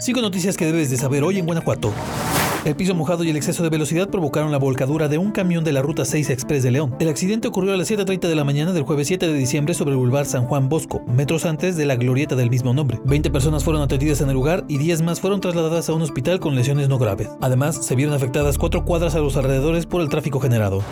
Cinco noticias que debes de saber hoy en Guanajuato. El piso mojado y el exceso de velocidad provocaron la volcadura de un camión de la Ruta 6 Express de León. El accidente ocurrió a las 7.30 de la mañana del jueves 7 de diciembre sobre el Boulevard San Juan Bosco, metros antes de la glorieta del mismo nombre. 20 personas fueron atendidas en el lugar y 10 más fueron trasladadas a un hospital con lesiones no graves. Además, se vieron afectadas cuatro cuadras a los alrededores por el tráfico generado.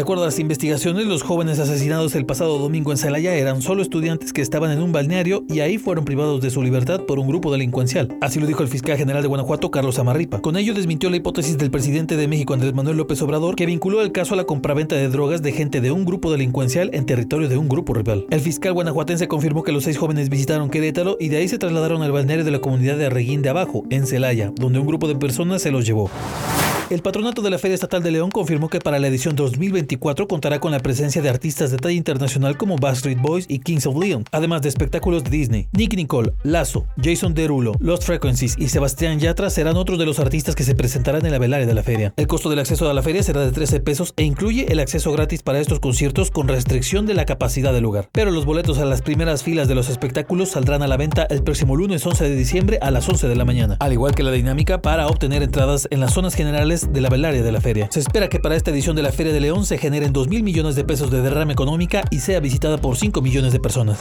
De acuerdo a las investigaciones, los jóvenes asesinados el pasado domingo en Celaya eran solo estudiantes que estaban en un balneario y ahí fueron privados de su libertad por un grupo delincuencial. Así lo dijo el fiscal general de Guanajuato, Carlos Amarripa. Con ello desmintió la hipótesis del presidente de México, Andrés Manuel López Obrador, que vinculó el caso a la compraventa de drogas de gente de un grupo delincuencial en territorio de un grupo rival. El fiscal guanajuatense confirmó que los seis jóvenes visitaron Querétaro y de ahí se trasladaron al balneario de la comunidad de Arreguín de Abajo, en Celaya, donde un grupo de personas se los llevó. El patronato de la Feria Estatal de León confirmó que para la edición 2024 contará con la presencia de artistas de talla internacional como Backstreet Boys y Kings of Leon, además de espectáculos de Disney. Nick Nicole, Lazo, Jason Derulo, Lost Frequencies y Sebastián Yatra serán otros de los artistas que se presentarán en la velaria de la feria. El costo del acceso a la feria será de 13 pesos e incluye el acceso gratis para estos conciertos con restricción de la capacidad del lugar. Pero los boletos a las primeras filas de los espectáculos saldrán a la venta el próximo lunes 11 de diciembre a las 11 de la mañana, al igual que la dinámica para obtener entradas en las zonas generales de la velaria de la feria. Se espera que para esta edición de la Feria de León se generen 2 mil millones de pesos de derrama económica y sea visitada por 5 millones de personas.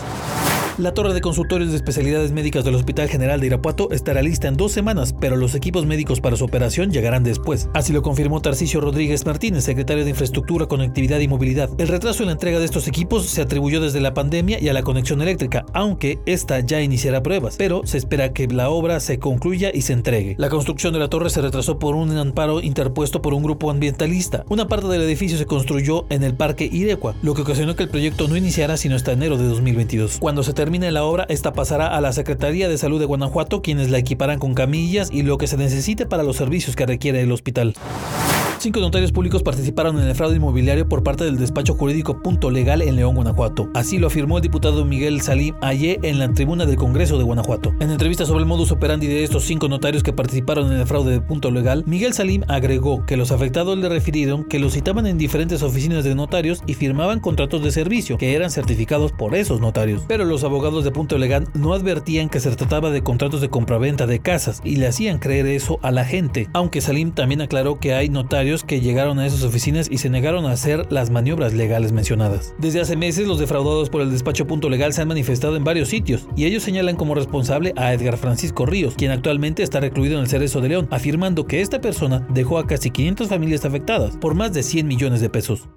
La torre de consultorios de especialidades médicas del Hospital General de Irapuato estará lista en dos semanas, pero los equipos médicos para su operación llegarán después. Así lo confirmó Tarcisio Rodríguez Martínez, secretario de Infraestructura, Conectividad y Movilidad. El retraso en la entrega de estos equipos se atribuyó desde la pandemia y a la conexión eléctrica, aunque esta ya iniciará pruebas, pero se espera que la obra se concluya y se entregue. La construcción de la torre se retrasó por un amparo interpuesto por un grupo ambientalista. Una parte del edificio se construyó en el Parque Irecua, lo que ocasionó que el proyecto no iniciara sino hasta enero de 2022. Cuando se la obra, esta pasará a la Secretaría de Salud de Guanajuato, quienes la equiparán con camillas y lo que se necesite para los servicios que requiere el hospital. Cinco notarios públicos participaron en el fraude inmobiliario por parte del despacho jurídico Punto Legal en León, Guanajuato. Así lo afirmó el diputado Miguel Salim Ayer en la tribuna del Congreso de Guanajuato. En entrevista sobre el modus operandi de estos cinco notarios que participaron en el fraude de Punto Legal, Miguel Salim agregó que los afectados le refirieron que los citaban en diferentes oficinas de notarios y firmaban contratos de servicio que eran certificados por esos notarios. Pero los abogados de Punto Legal no advertían que se trataba de contratos de compraventa de casas y le hacían creer eso a la gente, aunque Salim también aclaró que hay notarios que llegaron a esas oficinas y se negaron a hacer las maniobras legales mencionadas. Desde hace meses, los defraudados por el despacho Punto Legal se han manifestado en varios sitios y ellos señalan como responsable a Edgar Francisco Ríos, quien actualmente está recluido en el Cerezo de León, afirmando que esta persona dejó a casi 500 familias afectadas por más de 100 millones de pesos.